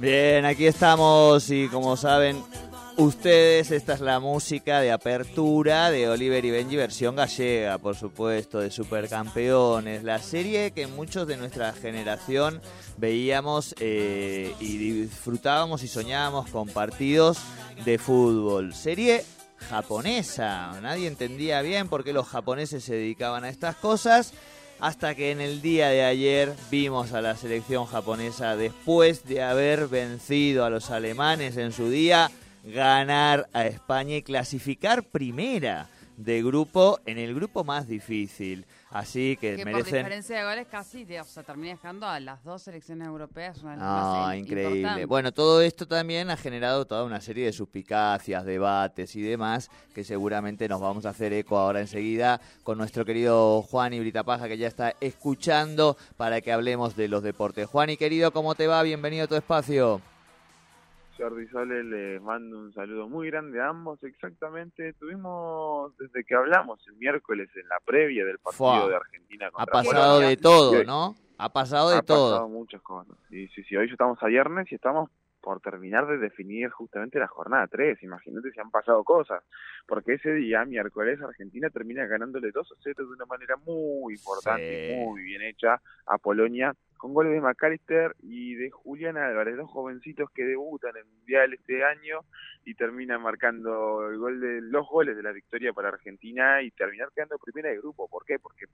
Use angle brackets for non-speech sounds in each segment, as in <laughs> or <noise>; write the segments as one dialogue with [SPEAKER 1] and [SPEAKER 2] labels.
[SPEAKER 1] Bien, aquí estamos y como saben ustedes, esta es la música de apertura de Oliver y Benji versión gallega, por supuesto, de Supercampeones, la serie que muchos de nuestra generación veíamos eh, y disfrutábamos y soñábamos con partidos de fútbol. Serie japonesa, nadie entendía bien por qué los japoneses se dedicaban a estas cosas hasta que en el día de ayer vimos a la selección japonesa, después de haber vencido a los alemanes en su día, ganar a España y clasificar primera de grupo en el grupo más difícil. Así que,
[SPEAKER 2] Que por
[SPEAKER 1] merecen...
[SPEAKER 2] diferencia de goles casi, o sea, termina dejando a las dos selecciones europeas una
[SPEAKER 1] No,
[SPEAKER 2] más
[SPEAKER 1] increíble. Bueno, todo esto también ha generado toda una serie de suspicacias, debates y demás, que seguramente nos vamos a hacer eco ahora enseguida con nuestro querido Juan y Paja, que ya está escuchando para que hablemos de los deportes. Juan y querido, ¿cómo te va? Bienvenido a tu espacio.
[SPEAKER 3] Jordi Sole, les mando un saludo muy grande a ambos. Exactamente, tuvimos desde que hablamos el miércoles en la previa del partido
[SPEAKER 1] Fua.
[SPEAKER 3] de Argentina
[SPEAKER 1] Ha
[SPEAKER 3] contra
[SPEAKER 1] pasado
[SPEAKER 3] Polonia.
[SPEAKER 1] de todo,
[SPEAKER 3] Y hoy-
[SPEAKER 1] ¿no? Ha pasado de
[SPEAKER 3] ha
[SPEAKER 1] todo.
[SPEAKER 3] pasado muchas cosas. Sí, sí, sí, hoy ya estamos a viernes y estamos por terminar de definir justamente la jornada 3. Imagínate si han pasado cosas. Porque ese día, miércoles, Argentina termina ganándole 2 a 0 de una manera muy importante
[SPEAKER 1] Sí.
[SPEAKER 3] y muy bien hecha a Polonia, con goles de McAllister y de Julián Álvarez, dos jovencitos que debutan en el Mundial este año y terminan marcando el gol de, los goles de la victoria para Argentina y terminar quedando primera de grupo. ¿Por qué? Porque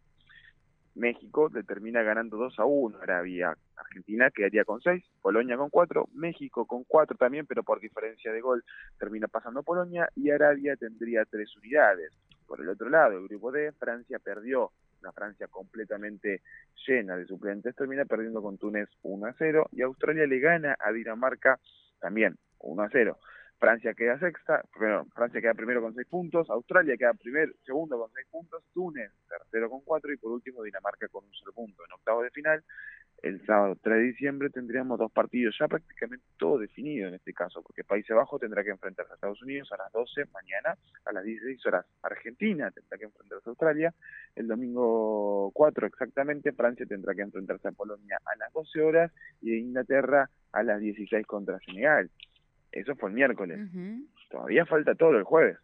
[SPEAKER 3] México le termina ganando 2 a 1 Arabia. Argentina quedaría con 6, Polonia con 4, México con 4 también, pero por diferencia de gol termina pasando Polonia y Arabia tendría 3 unidades. Por el otro lado, el grupo D, Francia perdió, una Francia completamente llena de suplentes, termina perdiendo con Túnez 1 a 0 y Australia le gana a Dinamarca también 1 a 0. Francia queda sexta, primero, Francia queda primero con seis puntos, Australia queda primero, segundo con seis puntos, Túnez tercero con cuatro y por último Dinamarca con un solo punto. En octavos de final, el sábado 3 de diciembre tendríamos dos partidos, ya prácticamente todo definido en este caso, porque Países Bajos tendrá que enfrentarse a Estados Unidos a las 12 mañana, a las 16 horas Argentina tendrá que enfrentarse a Australia, el domingo 4 exactamente Francia tendrá que enfrentarse a Polonia a las 12 horas y Inglaterra a las 16 contra Senegal. Eso fue el miércoles. Todavía falta todo el jueves.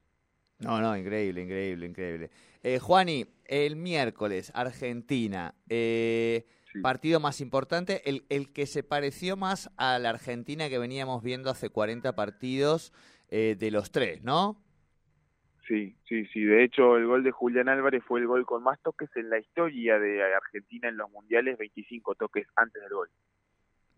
[SPEAKER 1] No, no, increíble, increíble, increíble. Eh, Juani, el miércoles, Argentina. eh,
[SPEAKER 3] Sí.
[SPEAKER 1] Partido más importante, el, el que se pareció más a la Argentina que veníamos viendo hace 40 partidos eh, de los tres, ¿no?
[SPEAKER 3] Sí, sí, sí. De hecho, el gol de Julián Álvarez fue el gol con más toques en la historia de Argentina en los mundiales, 25 toques antes del gol.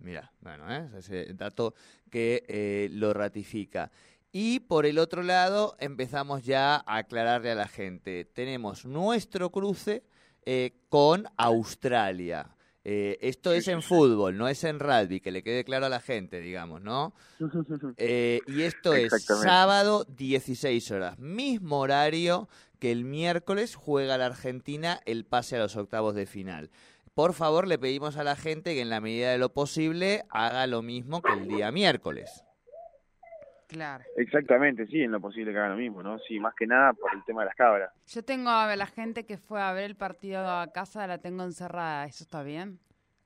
[SPEAKER 1] Mira, bueno, ¿eh? ese dato que eh, lo ratifica. Y por el otro lado, empezamos ya a aclararle a la gente. Tenemos nuestro cruce eh, con Australia. Eh, esto es en fútbol, no es en rugby, que le quede claro a la gente, digamos, ¿no? <laughs> Eh, y esto es sábado 16 horas, mismo horario que el miércoles juega la Argentina el pase a los octavos de final. Por favor, le pedimos a la gente que en la medida de lo posible haga lo mismo que el día miércoles.
[SPEAKER 2] Claro.
[SPEAKER 3] Exactamente, sí, en lo posible que haga lo mismo, ¿no? Sí, más que nada por el tema de las cabras.
[SPEAKER 2] Yo tengo a la gente que fue a ver el partido a casa, la tengo encerrada. ¿Eso está bien?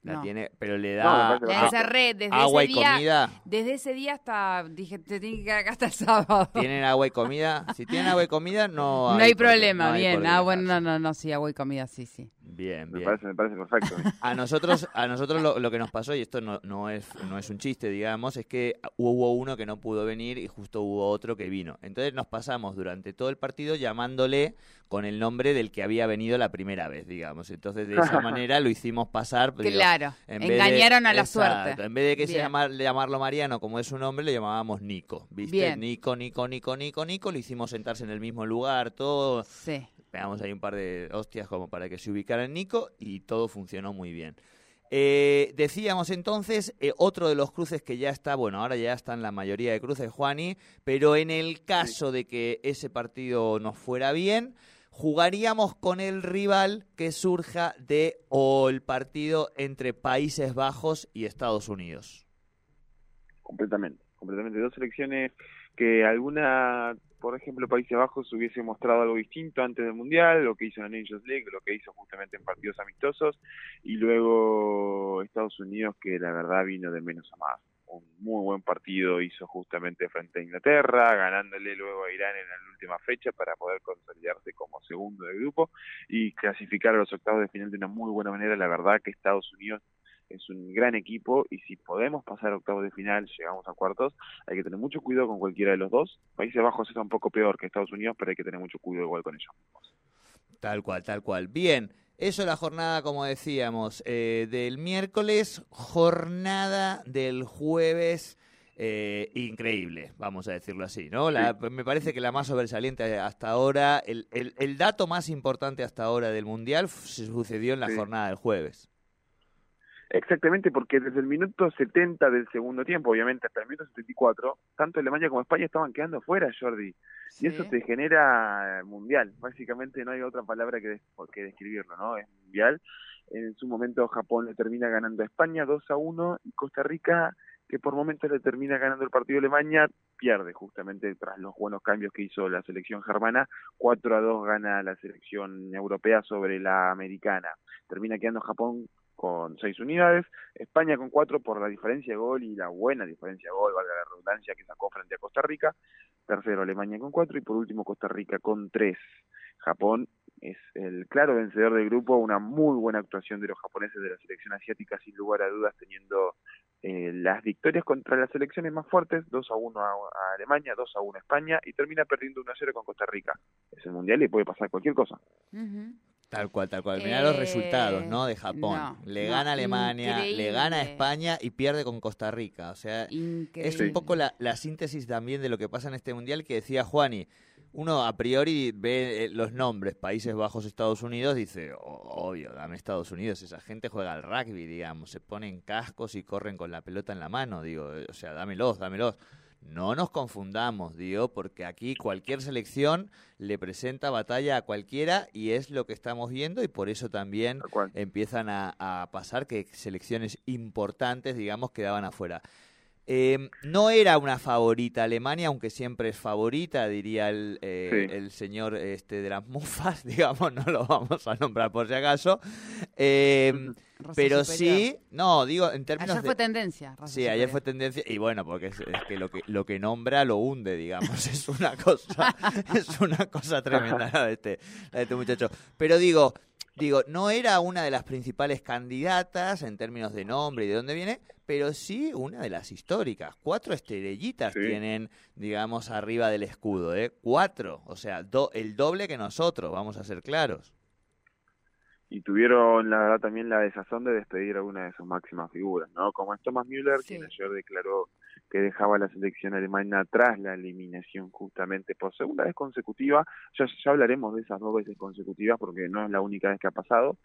[SPEAKER 1] La
[SPEAKER 2] No.
[SPEAKER 1] tiene, pero le
[SPEAKER 3] No,
[SPEAKER 1] da
[SPEAKER 2] encerré desde
[SPEAKER 1] agua
[SPEAKER 2] ese
[SPEAKER 1] y
[SPEAKER 2] día.
[SPEAKER 1] comida.
[SPEAKER 2] Desde ese día hasta dije, te tiene que quedar acá hasta el sábado.
[SPEAKER 1] ¿Tienen agua y comida? Si tienen agua y comida, no
[SPEAKER 2] No hay problema,
[SPEAKER 1] no hay
[SPEAKER 2] bien.
[SPEAKER 1] por qué
[SPEAKER 2] Ah, bueno, no, no, no, sí, agua y comida, sí, sí.
[SPEAKER 1] Bien,
[SPEAKER 3] Me
[SPEAKER 1] bien.
[SPEAKER 3] parece, me parece perfecto. <laughs>
[SPEAKER 1] A nosotros, a nosotros lo, lo que nos pasó, y esto no, no, es, no es un chiste, digamos, es que hubo uno que no pudo venir y justo hubo otro que vino. Entonces nos pasamos durante todo el partido llamándole con el nombre del que había venido la primera vez, digamos. Entonces de esa <laughs> manera lo hicimos pasar. digo,
[SPEAKER 2] Claro,
[SPEAKER 1] en vez de-
[SPEAKER 2] engañaron a la
[SPEAKER 1] Exacto,
[SPEAKER 2] suerte.
[SPEAKER 1] En vez de que se llamar, llamarlo Mariano como es su nombre, le llamábamos Nico. ¿Viste?
[SPEAKER 2] Bien.
[SPEAKER 1] Nico, Nico, Nico, Nico, Nico. Lo hicimos sentarse en el mismo lugar, todo
[SPEAKER 2] Sí.
[SPEAKER 1] pegamos ahí un par de hostias como para que se ubicara en Nico y todo funcionó muy bien. Eh, decíamos entonces, eh, otro de los cruces que ya está, bueno, ahora ya están la mayoría de cruces, Juani, pero en el caso de que ese partido nos fuera bien, jugaríamos con el rival que surja de o el partido entre Países Bajos y Estados Unidos.
[SPEAKER 3] completamente, completamente. Dos selecciones que alguna, por ejemplo, Países Bajos hubiese mostrado algo distinto antes del Mundial, lo que hizo en Nations League, lo que hizo justamente en partidos amistosos, y luego Estados Unidos que la verdad vino de menos a más. Un muy buen partido hizo justamente frente a Inglaterra, ganándole luego a Irán en la última fecha para poder consolidarse como segundo del grupo y clasificar a los octavos de final de una muy buena manera. La verdad que Estados Unidos es un gran equipo y si podemos pasar a octavos de final, llegamos a cuartos, hay que tener mucho cuidado con cualquiera de los dos. Países Bajos está un poco peor que Estados Unidos, pero hay que tener mucho cuidado igual con ellos.
[SPEAKER 1] Tal cual, tal cual. Bien, eso la jornada, como decíamos, eh, del miércoles, jornada del jueves. eh, increíble, vamos a decirlo así, ¿no? La- Me parece que la más sobresaliente hasta ahora, el, el- el dato más importante hasta ahora del Mundial se sucedió en la
[SPEAKER 3] Sí.
[SPEAKER 1] jornada del jueves.
[SPEAKER 3] Exactamente, porque desde el minuto 70 del segundo tiempo, obviamente hasta el minuto 74, tanto Alemania como España estaban quedando fuera, Jordi. Y eso te genera mundial. Básicamente no hay otra palabra que, des- que describirlo, ¿no? Es mundial. En su momento Japón le termina ganando a España 2 a 1 y Costa Rica, que por momentos le termina ganando el partido a Alemania, pierde justamente tras los buenos cambios que hizo la selección germana. 4 a 2 gana la selección europea sobre la americana. Termina quedando Japón con 6 unidades, España con 4 por la diferencia de gol y la buena diferencia de gol, valga la redundancia, que sacó frente a Costa Rica. Tercero Alemania con 4 y por último Costa Rica con 3. Japón es el claro vencedor del grupo, una muy buena actuación de los japoneses de la selección asiática, sin lugar a dudas, teniendo eh, las victorias contra las selecciones más fuertes, 2 a 1 a, Alemania, 2 a 1 a España, y termina perdiendo 1 a 0 con Costa Rica. Es el Mundial y puede pasar cualquier cosa.
[SPEAKER 1] Tal cual, tal cual. Mirá los
[SPEAKER 2] Eh,
[SPEAKER 1] resultados, ¿no? De Japón.
[SPEAKER 2] no,
[SPEAKER 1] le gana Alemania, le gana. España y pierde con Costa Rica. O sea, Es un poco la, la síntesis también de lo que pasa en este mundial que decía Juani. Uno a priori ve eh, los nombres Países Bajos, Estados Unidos, dice, "Oh, obvio, dame Estados Unidos, esa gente juega al rugby, digamos, se ponen cascos y corren con la pelota en la mano, digo, eh, o sea, dámelos, dámelos. No nos confundamos, digo, porque aquí cualquier selección le presenta batalla a cualquiera y es lo que estamos viendo y por eso también empiezan a, a pasar que selecciones importantes, digamos, quedaban afuera. Eh, no era una favorita Alemania, aunque siempre es favorita, diría el, eh,
[SPEAKER 3] Sí.
[SPEAKER 1] el señor este de las mufas, <laughs> digamos, no lo vamos a nombrar por si acaso. Eh,
[SPEAKER 2] Raza
[SPEAKER 1] pero
[SPEAKER 2] superior.
[SPEAKER 1] sí, no, digo, en términos
[SPEAKER 2] Ayer
[SPEAKER 1] de...
[SPEAKER 2] fue tendencia.
[SPEAKER 1] Sí, ayer fue tendencia, y bueno, porque es, es que, lo que lo que nombra lo hunde, digamos, <laughs> es una cosa, es una cosa tremenda la de este, la de este muchacho. Pero digo, digo, no era una de las principales candidatas en términos de nombre y de dónde viene, pero sí una de las históricas. Cuatro estrellitas
[SPEAKER 3] Sí.
[SPEAKER 1] tienen, digamos, arriba del escudo, ¿eh? Cuatro, o sea, do- el doble que nosotros, vamos a ser claros.
[SPEAKER 3] y tuvieron la verdad también la desazón de despedir a una de sus máximas figuras, ¿no? Como es Thomas Müller,
[SPEAKER 2] Sí.
[SPEAKER 3] quien ayer declaró que dejaba la selección alemana tras la eliminación justamente por segunda vez consecutiva. Ya, ya hablaremos de esas dos veces consecutivas porque no es la única vez que ha pasado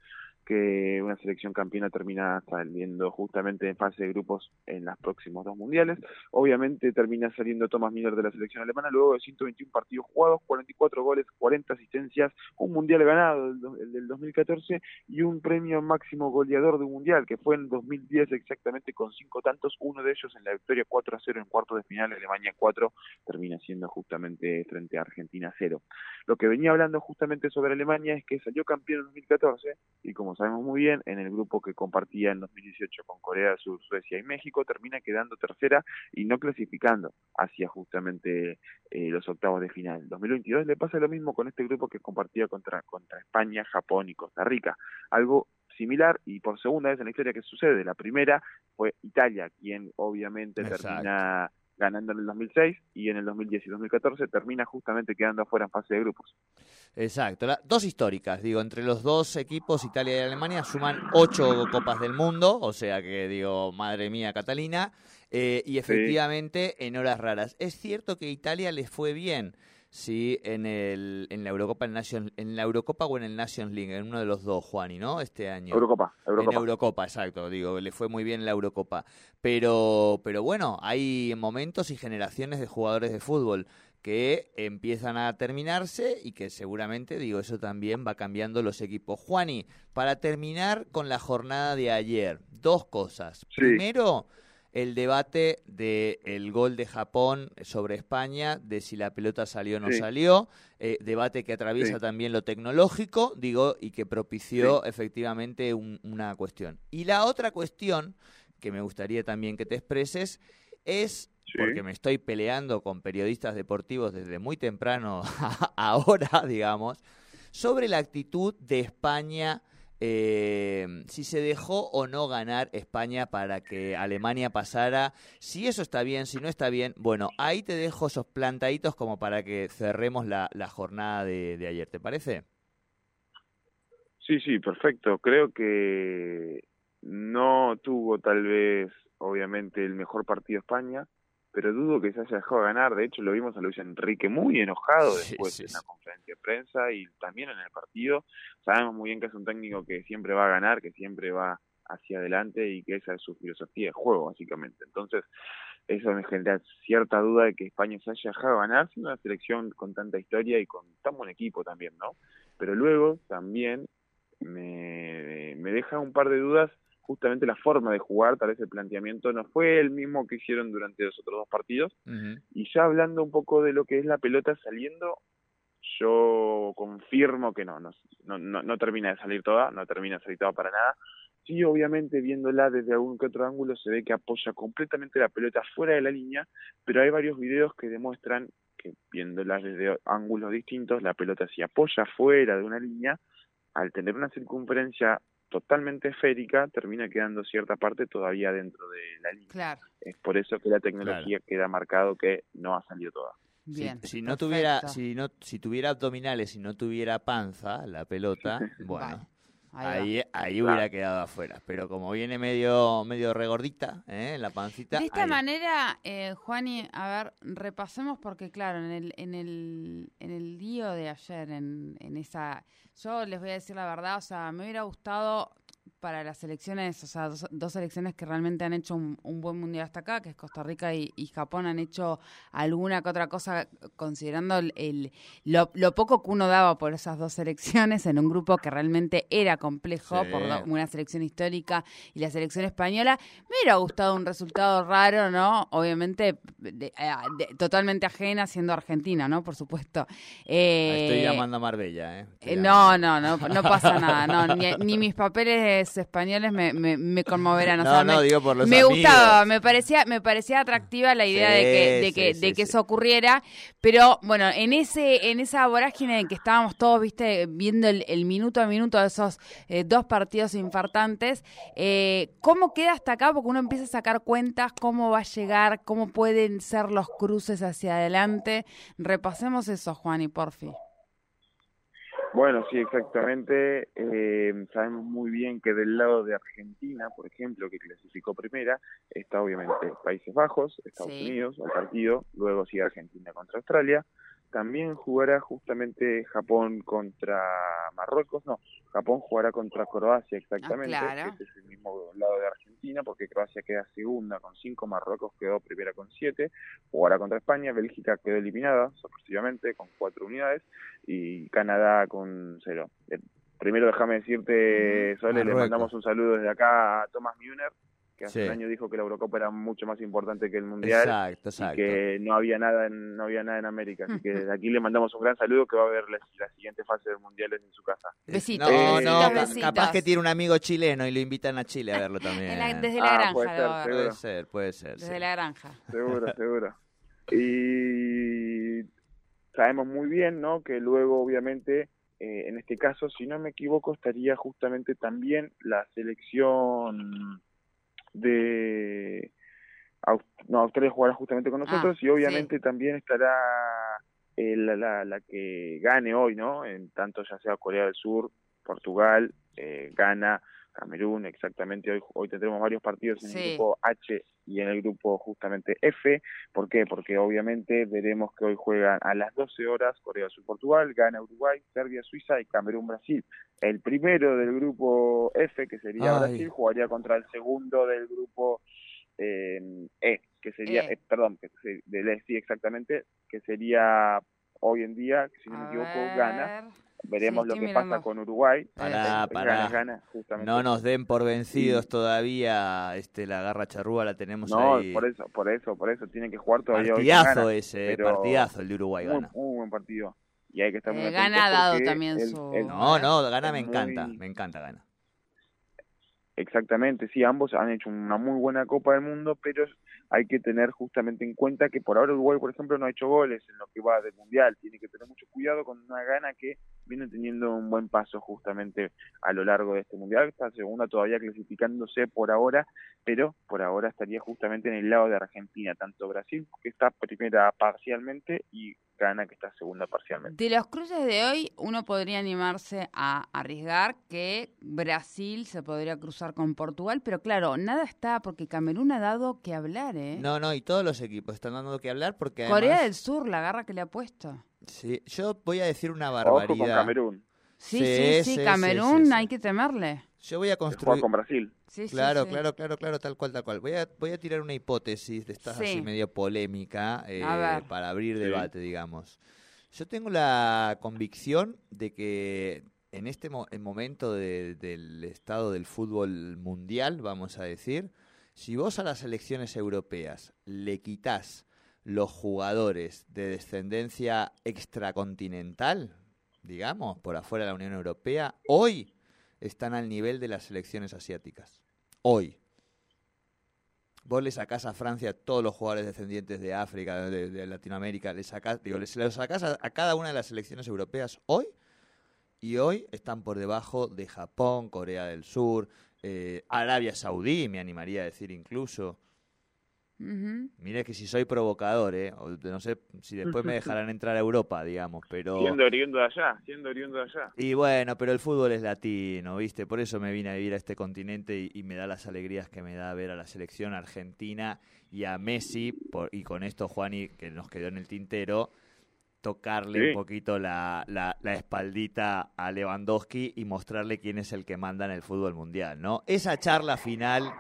[SPEAKER 3] que una selección campeona termina saliendo justamente en fase de grupos en los próximos dos mundiales. Obviamente termina saliendo Thomas Müller de la selección alemana luego de 121 partidos jugados, 44 goles, 40 asistencias, un mundial ganado, el, do- el del 2014, y un premio máximo goleador de un mundial, que fue en 2010 exactamente con cinco tantos, uno de ellos en la victoria 4 a 0 en cuartos de final, Alemania 4, termina siendo justamente frente a Argentina 0. Lo que venía hablando justamente sobre Alemania es que salió campeón en 2014, y como como sabemos muy bien, en el grupo que compartía en 2018 con Corea del Sur, Suecia y México, termina quedando tercera y no clasificando hacia justamente eh, los octavos de final. En 2022 le pasa lo mismo con este grupo que compartía contra, contra España, Japón y Costa Rica. Algo similar y por segunda vez en la historia que sucede. La primera fue Italia, quien obviamente termina ganando en el 2006 y en el 2010 y 2014 termina justamente quedando afuera en fase de grupos.
[SPEAKER 1] Exacto, dos históricas, digo, entre los dos equipos, Italia y Alemania, suman ocho copas del mundo, o sea que digo, madre mía, Catalina, eh, y efectivamente en horas raras. Es cierto que Italia les fue bien, sí en, el, en la Eurocopa en, Nation, en la Eurocopa o en el Nations League, en uno de los dos, Juani, ¿no? Este año.
[SPEAKER 3] Eurocopa,
[SPEAKER 1] Eurocopa. En Eurocopa, exacto, digo, le fue muy bien en la Eurocopa. Pero, pero bueno, hay momentos y generaciones de jugadores de fútbol que empiezan a terminarse y que seguramente, digo, eso también va cambiando los equipos. Juani, para terminar con la jornada de ayer, dos cosas. Primero, el debate del el gol de Japón sobre España, de si la pelota salió o no salió, eh, debate que atraviesa también lo tecnológico, digo, y que propició efectivamente una cuestión. Y la otra cuestión que me gustaría también que te expreses es porque me estoy peleando con periodistas deportivos desde muy temprano <laughs> ahora, digamos, sobre la actitud de España eh, si se dejó o no ganar España para que Alemania pasara. Si eso está bien, si no está bien, bueno, ahí te dejo esos plantaditos como para que cerremos la, jornada de, de ayer, ¿te parece?
[SPEAKER 3] Sí, sí, perfecto. Creo que no tuvo tal vez, obviamente, el mejor partido España pero dudo que se haya dejado ganar. De hecho, lo vimos a Luis Enrique muy enojado después en la conferencia de prensa y también en el partido. Sabemos muy bien que es un técnico que siempre va a ganar, que siempre va hacia adelante y que esa es su filosofía de juego, básicamente. Entonces, eso me genera cierta duda de que España se haya dejado ganar, siendo una selección con tanta historia y con tan buen equipo también, ¿no? Pero luego también me, me deja un par de dudas justamente la forma de jugar, tal vez el planteamiento no fue el mismo que hicieron durante los otros dos partidos. Y ya hablando un poco de lo que es la pelota saliendo, yo confirmo que no, no, no, no termina de salir toda, no termina de salir toda para nada. Sí, obviamente viéndola desde algún que otro ángulo se ve que apoya completamente la pelota fuera de la línea, pero hay varios videos que demuestran que viéndola desde ángulos distintos, la pelota se apoya fuera de una línea, al tener una circunferencia totalmente esférica, termina quedando cierta parte todavía dentro de la línea. Es por eso que la tecnología queda marcado que no ha salido toda.
[SPEAKER 1] si, no tuviera, si no, si tuviera abdominales y no tuviera panza, la pelota, <laughs> bueno, Ahí, ahí, hubiera quedado afuera. Pero como viene medio, medio regordita, ¿eh? la pancita.
[SPEAKER 2] De esta manera, eh, Juani, a ver, repasemos porque, claro, en el, en el, en el día de ayer, en, en esa. Yo les voy a decir la verdad, o sea, me hubiera gustado para las selecciones, o sea, dos, dos selecciones que realmente han hecho un, buen mundial hasta acá, que es Costa Rica y, Japón, han hecho alguna que otra cosa considerando el, lo, poco que uno daba por esas dos selecciones en un grupo que realmente era complejo por una selección histórica y la selección española. Me hubiera gustado un resultado raro, ¿no? Obviamente eh, totalmente ajena siendo Argentina, ¿no? Por supuesto.
[SPEAKER 1] Estoy eh, llamando a Marbella, ¿eh?
[SPEAKER 2] ¿eh? no, no, no, no pasa nada. No, ni, ni mis papeles españoles me, me, conmoverán.
[SPEAKER 1] no, no, digo por los
[SPEAKER 2] Me gustaba, me parecía, me parecía atractiva la idea de que, de que, de que eso ocurriera, pero bueno, en ese, en esa vorágine en que estábamos todos, viste, viendo el, minuto a minuto de esos eh, dos partidos infartantes, eh, ¿cómo queda hasta acá? Porque uno empieza a sacar cuentas, cómo va a llegar, cómo pueden ser los cruces hacia adelante. Repasemos eso, Juan y Porfi.
[SPEAKER 3] Bueno, sí, exactamente. Eh, sabemos muy bien que del lado de Argentina, por ejemplo, que clasificó primera, está obviamente Países Bajos, Estados Unidos, al partido, luego sigue Argentina contra Australia, también jugará justamente Japón contra Marruecos, no, Japón jugará contra Croacia exactamente, ah, este es el mismo lado de Argentina, porque Croacia queda segunda con cinco, Marruecos quedó primera con siete, jugará contra España, Bélgica quedó eliminada sorpresivamente con cuatro unidades y Canadá con cero. Eh, primero déjame decirte, Sole, le mandamos un saludo desde acá a Thomas Müner, que hace
[SPEAKER 1] Sí.
[SPEAKER 3] un año dijo que la Eurocopa era mucho más importante que el Mundial
[SPEAKER 1] Exacto,
[SPEAKER 3] y
[SPEAKER 1] exacto.
[SPEAKER 3] que no había nada en, no había nada en América. Así que desde aquí le mandamos un gran saludo que va a ver la, la siguiente fase del Mundial en su casa.
[SPEAKER 2] Besitos,
[SPEAKER 1] No,
[SPEAKER 3] besitos,
[SPEAKER 1] no, ca-
[SPEAKER 2] besitos.
[SPEAKER 1] capaz que tiene un amigo chileno y lo invitan a Chile a verlo <laughs> también.
[SPEAKER 2] La- desde la
[SPEAKER 3] Ah,
[SPEAKER 2] granja
[SPEAKER 3] puede ser.
[SPEAKER 1] Puede ser, puede ser.
[SPEAKER 2] Desde
[SPEAKER 1] sí.
[SPEAKER 2] la granja.
[SPEAKER 3] Seguro, <laughs> seguro. Y sabemos muy bien, ¿no? Que luego, obviamente, eh, en este caso, si no me equivoco, estaría justamente también la selección de no, Australia jugará justamente con nosotros y obviamente también estará eh, la, la, la que gane hoy, ¿no? En tanto ya sea Corea del Sur, Portugal, eh, Ghana, Camerún, exactamente. Hoy, hoy tendremos varios partidos en
[SPEAKER 2] Sí.
[SPEAKER 3] el grupo H y en el grupo justamente F. ¿Por qué? Porque obviamente veremos que hoy juegan a las 12 horas Corea del Sur, Portugal, Ghana, Uruguay, Serbia, Suiza y Camerún, Brasil. El primero del grupo F, que sería
[SPEAKER 1] Ay.
[SPEAKER 3] Brasil, jugaría contra el segundo del grupo eh, E, que sería,
[SPEAKER 2] E.
[SPEAKER 3] eh, perdón, que se- del E, sí, exactamente, que sería hoy en día, si no me equivoco,
[SPEAKER 2] ver.
[SPEAKER 3] Ghana. Veremos
[SPEAKER 2] Sí,
[SPEAKER 3] lo que
[SPEAKER 2] mirando.
[SPEAKER 3] pasa con Uruguay.
[SPEAKER 1] Pará,
[SPEAKER 3] Eh,
[SPEAKER 1] pará.
[SPEAKER 3] Justamente.
[SPEAKER 1] No nos den por vencidos todavía. Este, la garra charrúa la tenemos
[SPEAKER 3] No,
[SPEAKER 1] ahí.
[SPEAKER 3] por eso, por eso, por eso tienen que jugar todavía
[SPEAKER 1] Partidazo ese, eh, partidazo el de Uruguay
[SPEAKER 3] muy,
[SPEAKER 1] gana.
[SPEAKER 3] muy buen partido. Y hay que estar muy
[SPEAKER 2] Eh, Ghana ha dado también
[SPEAKER 3] el-
[SPEAKER 2] su-
[SPEAKER 3] el-
[SPEAKER 1] No, no, gana me
[SPEAKER 3] muy-
[SPEAKER 1] encanta, me encanta gana.
[SPEAKER 3] Exactamente, sí, ambos han hecho una muy buena Copa del Mundo, pero hay que tener justamente en cuenta que por ahora Uruguay, por ejemplo, no ha hecho goles en lo que va del Mundial. Tiene que tener mucho cuidado con una gana que viene teniendo un buen paso justamente a lo largo de este Mundial. Está segunda todavía clasificándose por ahora, pero por ahora estaría justamente en el lado de Argentina, tanto Brasil, que está primera parcialmente, y Ghana, que está segunda parcialmente.
[SPEAKER 2] De los cruces de hoy, uno podría animarse a arriesgar que Brasil se podría cruzar con Portugal, pero claro, nada está porque Camerún ha dado que hablar, ¿eh?
[SPEAKER 1] No, no, y todos los equipos están dando que hablar porque además...
[SPEAKER 2] Corea del Sur, la garra que le ha puesto.
[SPEAKER 1] Sí, yo voy a decir una
[SPEAKER 3] Ojo con
[SPEAKER 1] barbaridad.
[SPEAKER 3] Camerún,
[SPEAKER 2] Sí,
[SPEAKER 1] Sí,
[SPEAKER 2] sí, sí,
[SPEAKER 1] sí, sí,
[SPEAKER 2] Camerún
[SPEAKER 1] sí, sí.
[SPEAKER 2] hay que temerle.
[SPEAKER 1] Yo voy a
[SPEAKER 3] que juega
[SPEAKER 1] construir...
[SPEAKER 3] con Brasil.
[SPEAKER 2] Sí, sí,
[SPEAKER 1] Claro,
[SPEAKER 2] sí.
[SPEAKER 1] claro, claro, claro, tal cual, tal cual. Voy a, voy a tirar una hipótesis de estas
[SPEAKER 2] Sí.
[SPEAKER 1] así medio polémica eh, para abrir
[SPEAKER 3] Sí.
[SPEAKER 1] debate, digamos. Yo tengo la convicción de que en este mo- en momento de- del estado del fútbol mundial, vamos a decir, si vos a las selecciones europeas le quitas los jugadores de descendencia extracontinental, digamos, por afuera de la Unión Europea, hoy están al nivel de las selecciones asiáticas. Hoy. Vos le sacás a Francia todos los jugadores descendientes de África, de, Latinoamérica, le sacás, digo, a cada una de las selecciones europeas hoy, y hoy están por debajo de Japón, Corea del Sur, eh, Arabia Saudí, me animaría a decir incluso.
[SPEAKER 2] Ujú.
[SPEAKER 1] Mire que si soy provocador, ¿eh? O no sé si después me dejarán entrar a Europa, digamos, pero...
[SPEAKER 3] Siendo oriundo de allá, siendo oriundo de allá.
[SPEAKER 1] Y bueno, pero el fútbol es latino, ¿viste? Por eso me vine a vivir a este continente y, y me da las alegrías que me da ver a la selección argentina y a Messi, por, y con esto, Juani, que nos quedó en el tintero, tocarle
[SPEAKER 3] Sí.
[SPEAKER 1] un poquito la, la, la espaldita a Lewandowski y mostrarle quién es el que manda en el fútbol mundial, ¿no? Esa charla final,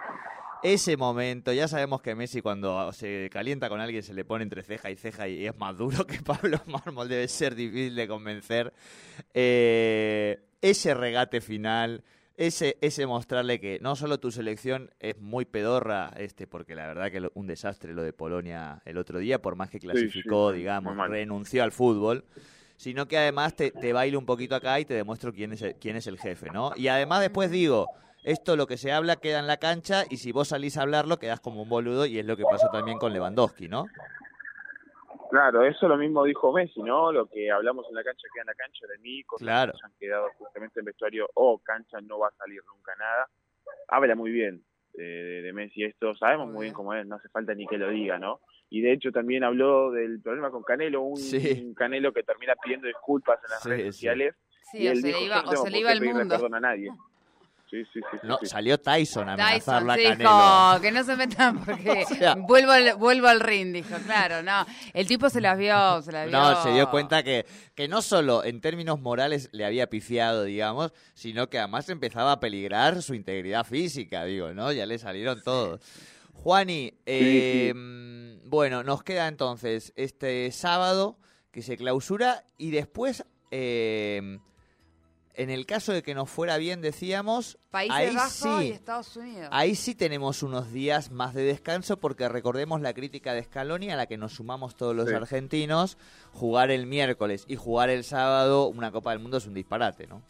[SPEAKER 1] ese momento, ya sabemos que Messi cuando se calienta con alguien se le pone entre ceja y ceja y es más duro <laughs> que Pablo Mármol, debe ser difícil de convencer. Eh, ese regate final, ese, ese mostrarle que no solo tu selección es muy pedorra, este, porque la verdad que lo- un desastre lo de Polonia el otro día, por más que clasificó,
[SPEAKER 3] sí,
[SPEAKER 1] digamos, renunció al fútbol, sino que además te, te bailo un poquito acá y te demuestro quién es el, quién es el jefe, ¿no? Y además después digo, esto lo que se habla queda en la cancha y si vos salís a hablarlo quedás como un boludo y es lo que pasó también con Lewandowski, ¿no?
[SPEAKER 3] Claro, eso lo mismo dijo Messi, ¿no? Lo que hablamos en la cancha queda en la cancha de mí, cosas
[SPEAKER 1] Claro.
[SPEAKER 3] que han quedado justamente en vestuario o cancha no va a salir nunca nada. Habla muy bien de, de- de Messi esto, sabemos muy bien cómo es, no hace falta ni que lo diga, ¿no? Y de hecho también habló del problema con Canelo, un,
[SPEAKER 1] Sí.
[SPEAKER 3] un Canelo que termina pidiendo disculpas en las
[SPEAKER 1] Sí,
[SPEAKER 3] redes
[SPEAKER 1] sí.
[SPEAKER 3] sociales.
[SPEAKER 2] Sí,
[SPEAKER 3] y
[SPEAKER 2] o
[SPEAKER 3] él
[SPEAKER 2] se,
[SPEAKER 3] dijo,
[SPEAKER 2] le
[SPEAKER 3] "Yo
[SPEAKER 2] iba,
[SPEAKER 3] no
[SPEAKER 2] o se le iba el mundo.
[SPEAKER 3] perdón a nadie. <laughs> Sí, sí, sí,
[SPEAKER 1] No,
[SPEAKER 3] sí.
[SPEAKER 1] salió Tyson a
[SPEAKER 2] Tyson
[SPEAKER 1] amenazarla a
[SPEAKER 2] sí,
[SPEAKER 1] Canelo.
[SPEAKER 2] dijo que no se metan porque <laughs>
[SPEAKER 1] O sea-
[SPEAKER 2] vuelvo, al, vuelvo al ring, dijo, claro, no. El tipo se las vio, se las vio.
[SPEAKER 1] No, se dio cuenta que, que no solo en términos morales le había pifiado, digamos, sino que además empezaba a peligrar su integridad física, digo, ¿no? Ya le salieron todos. Juani, eh, mm, bueno, nos queda entonces este sábado que se clausura y después, eh, en el caso de que nos fuera bien, decíamos,
[SPEAKER 2] Países
[SPEAKER 1] ahí
[SPEAKER 2] Bajos
[SPEAKER 1] sí,
[SPEAKER 2] y Estados Unidos.
[SPEAKER 1] ahí sí tenemos unos días más de descanso porque recordemos la crítica de Scaloni a la que nos sumamos todos los
[SPEAKER 3] Sí.
[SPEAKER 1] argentinos, jugar el miércoles y jugar el sábado una Copa del Mundo es un disparate, ¿no?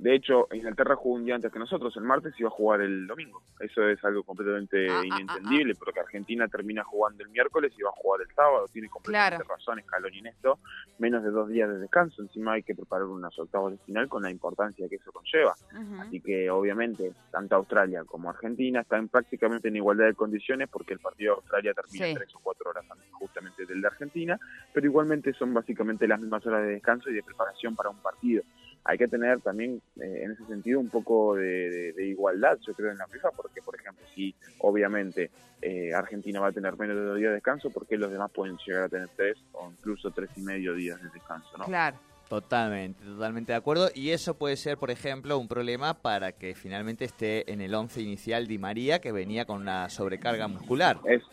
[SPEAKER 3] De hecho, Inglaterra jugó un día antes que nosotros, el martes, y iba a jugar el domingo. Eso es algo completamente
[SPEAKER 2] Ah, ah,
[SPEAKER 3] inentendible, porque Argentina termina jugando el miércoles y va a jugar el sábado. Tiene completamente
[SPEAKER 2] Claro.
[SPEAKER 3] razón Scaloni en esto. Menos de dos días de descanso. Encima hay que preparar unas octavos de final con la importancia que eso conlleva. Así que, obviamente, tanto Australia como Argentina están prácticamente en igualdad de condiciones porque el partido de Australia termina
[SPEAKER 2] Sí.
[SPEAKER 3] tres o cuatro horas antes justamente del de Argentina, pero igualmente son básicamente las mismas horas de descanso y de preparación para un partido. Hay que tener también, eh, en ese sentido, un poco de, de- de igualdad, yo creo, en la FIFA, porque, por ejemplo, si obviamente eh, Argentina va a tener menos de dos días de descanso, porque los demás pueden llegar a tener tres o incluso tres y medio días de descanso, ¿no?
[SPEAKER 2] Claro.
[SPEAKER 1] Totalmente, totalmente de acuerdo. Y eso puede ser, por ejemplo, un problema para que finalmente esté en el 11 inicial Di María, que venía con una sobrecarga muscular.
[SPEAKER 3] Es,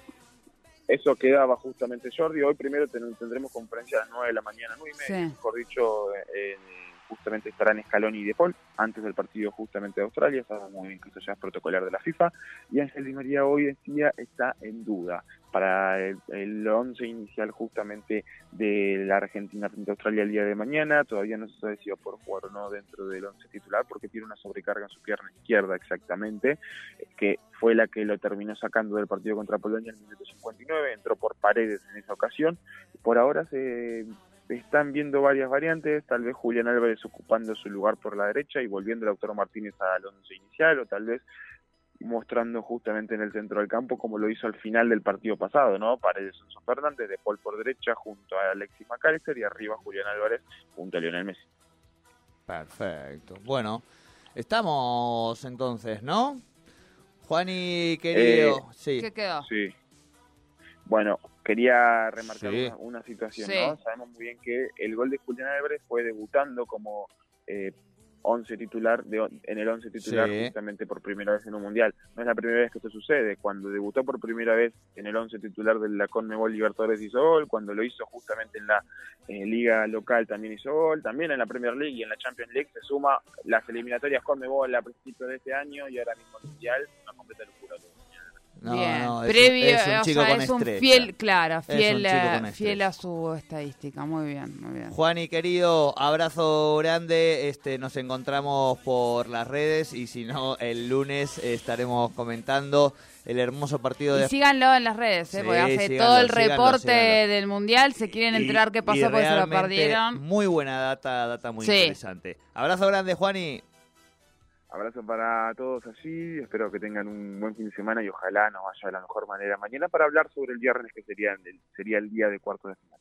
[SPEAKER 3] eso quedaba justamente Jordi. Hoy primero ten- tendremos conferencia a las 9 de la mañana, 9 y media,
[SPEAKER 2] Sí.
[SPEAKER 3] mejor dicho, eh, justamente estarán Scaloni y De Paul antes del partido justamente de Australia, sabemos muy bien que eso ya es protocolar de la FIFA, y Ángel Di María hoy en día está en duda para el, el 11 inicial justamente de la Argentina frente a Australia el día de mañana, todavía no se sabe si va a poder jugar o no dentro del 11 titular porque tiene una sobrecarga en su pierna izquierda exactamente, que fue la que lo terminó sacando del partido contra Polonia en el minuto 59, entró por paredes en esa ocasión. Por ahora se están viendo varias variantes, tal vez Julián Álvarez ocupando su lugar por la derecha y volviendo Lautaro Martínez al once inicial, o tal vez mostrando justamente en el centro del campo como lo hizo al final del partido pasado, ¿no? Paredes Enzo Fernández, De Paul por derecha junto a Alexis McAllister y arriba Julián Álvarez junto a Lionel Messi.
[SPEAKER 1] Perfecto. Bueno, estamos entonces, ¿no? Juani, querido. sí.
[SPEAKER 2] ¿Qué quedó?
[SPEAKER 3] Sí. Bueno, quería remarcar
[SPEAKER 1] Sí.
[SPEAKER 3] una, una situación,
[SPEAKER 2] Sí.
[SPEAKER 3] ¿no? Sabemos muy bien que el gol de Julián Álvarez fue debutando como eh, 11 titular de, en el 11 titular
[SPEAKER 1] Sí.
[SPEAKER 3] justamente por primera vez en un mundial. No es la primera vez que esto sucede. Cuando debutó por primera vez en el 11 titular de la Conmebol Libertadores hizo gol, cuando lo hizo justamente en la eh, liga local también hizo gol, también en la Premier League y en la Champions League se suma las eliminatorias Conmebol a principios de este año y ahora mismo el mundial, una completa locura.
[SPEAKER 1] No,
[SPEAKER 2] Bien,
[SPEAKER 1] no, es un-
[SPEAKER 2] previo,
[SPEAKER 1] es un,
[SPEAKER 2] o
[SPEAKER 1] chico
[SPEAKER 2] sea,
[SPEAKER 1] con
[SPEAKER 2] es un
[SPEAKER 1] estrés.
[SPEAKER 2] fiel, claro, fiel, a- fiel su estadística. Muy bien, muy bien.
[SPEAKER 1] Juani, querido, abrazo grande. Este, nos encontramos por las redes y si no, el lunes estaremos comentando el hermoso partido
[SPEAKER 2] Y
[SPEAKER 1] de
[SPEAKER 2] síganlo en las redes, ¿eh?
[SPEAKER 1] Sí,
[SPEAKER 2] porque hace
[SPEAKER 1] síganlo,
[SPEAKER 2] todo el
[SPEAKER 1] síganlo,
[SPEAKER 2] reporte
[SPEAKER 1] síganlo.
[SPEAKER 2] del mundial. Se quieren
[SPEAKER 1] Y-
[SPEAKER 2] enterar qué
[SPEAKER 1] y
[SPEAKER 2] pasó porque se lo perdieron.
[SPEAKER 1] Muy buena data, data muy
[SPEAKER 2] Sí.
[SPEAKER 1] interesante. Abrazo grande, Juani.
[SPEAKER 3] Abrazo para todos allí, espero que tengan un buen fin de semana y ojalá nos vaya de la mejor manera mañana para hablar sobre el viernes que sería el, sería el día de cuarto de final.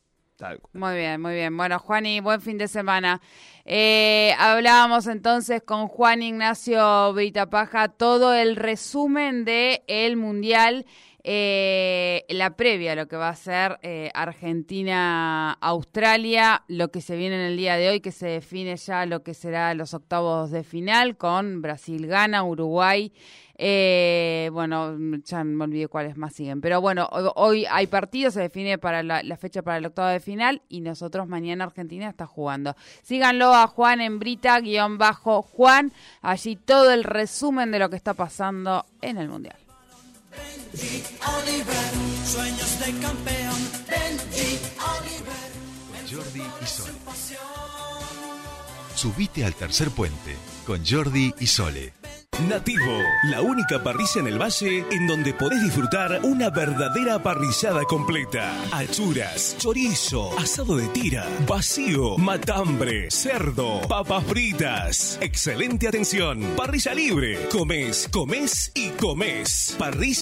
[SPEAKER 2] Muy bien, muy bien. Bueno, Juani, buen fin de semana. Eh, hablábamos entonces con Juan Ignacio Britapaja todo el resumen de el Mundial, eh, la previa, lo que va a ser eh, Argentina-Australia, lo que se viene en el día de hoy, que se define ya lo que será los octavos de final con Brasil-Gana, Uruguay. Eh, bueno, ya me olvidé cuáles más siguen. Pero bueno, hoy, hay partido, se define para la, la fecha para el octavo de final y nosotros mañana Argentina está jugando. Síganlo a Juan en Brita, guion bajo Juan. Allí todo el resumen de lo que está pasando en el Mundial.
[SPEAKER 4] Sueños de campeón, Oliver.
[SPEAKER 5] Jordi y Sole. Subite al tercer puente con Jordi y Sole.
[SPEAKER 6] Nativo, la única parrilla en el valle en donde podés disfrutar una verdadera parrillada completa. Achuras, chorizo, asado de tira, vacío, matambre, cerdo, papas fritas. Excelente atención. Parrilla libre. Comés, comés y comés. Parrilla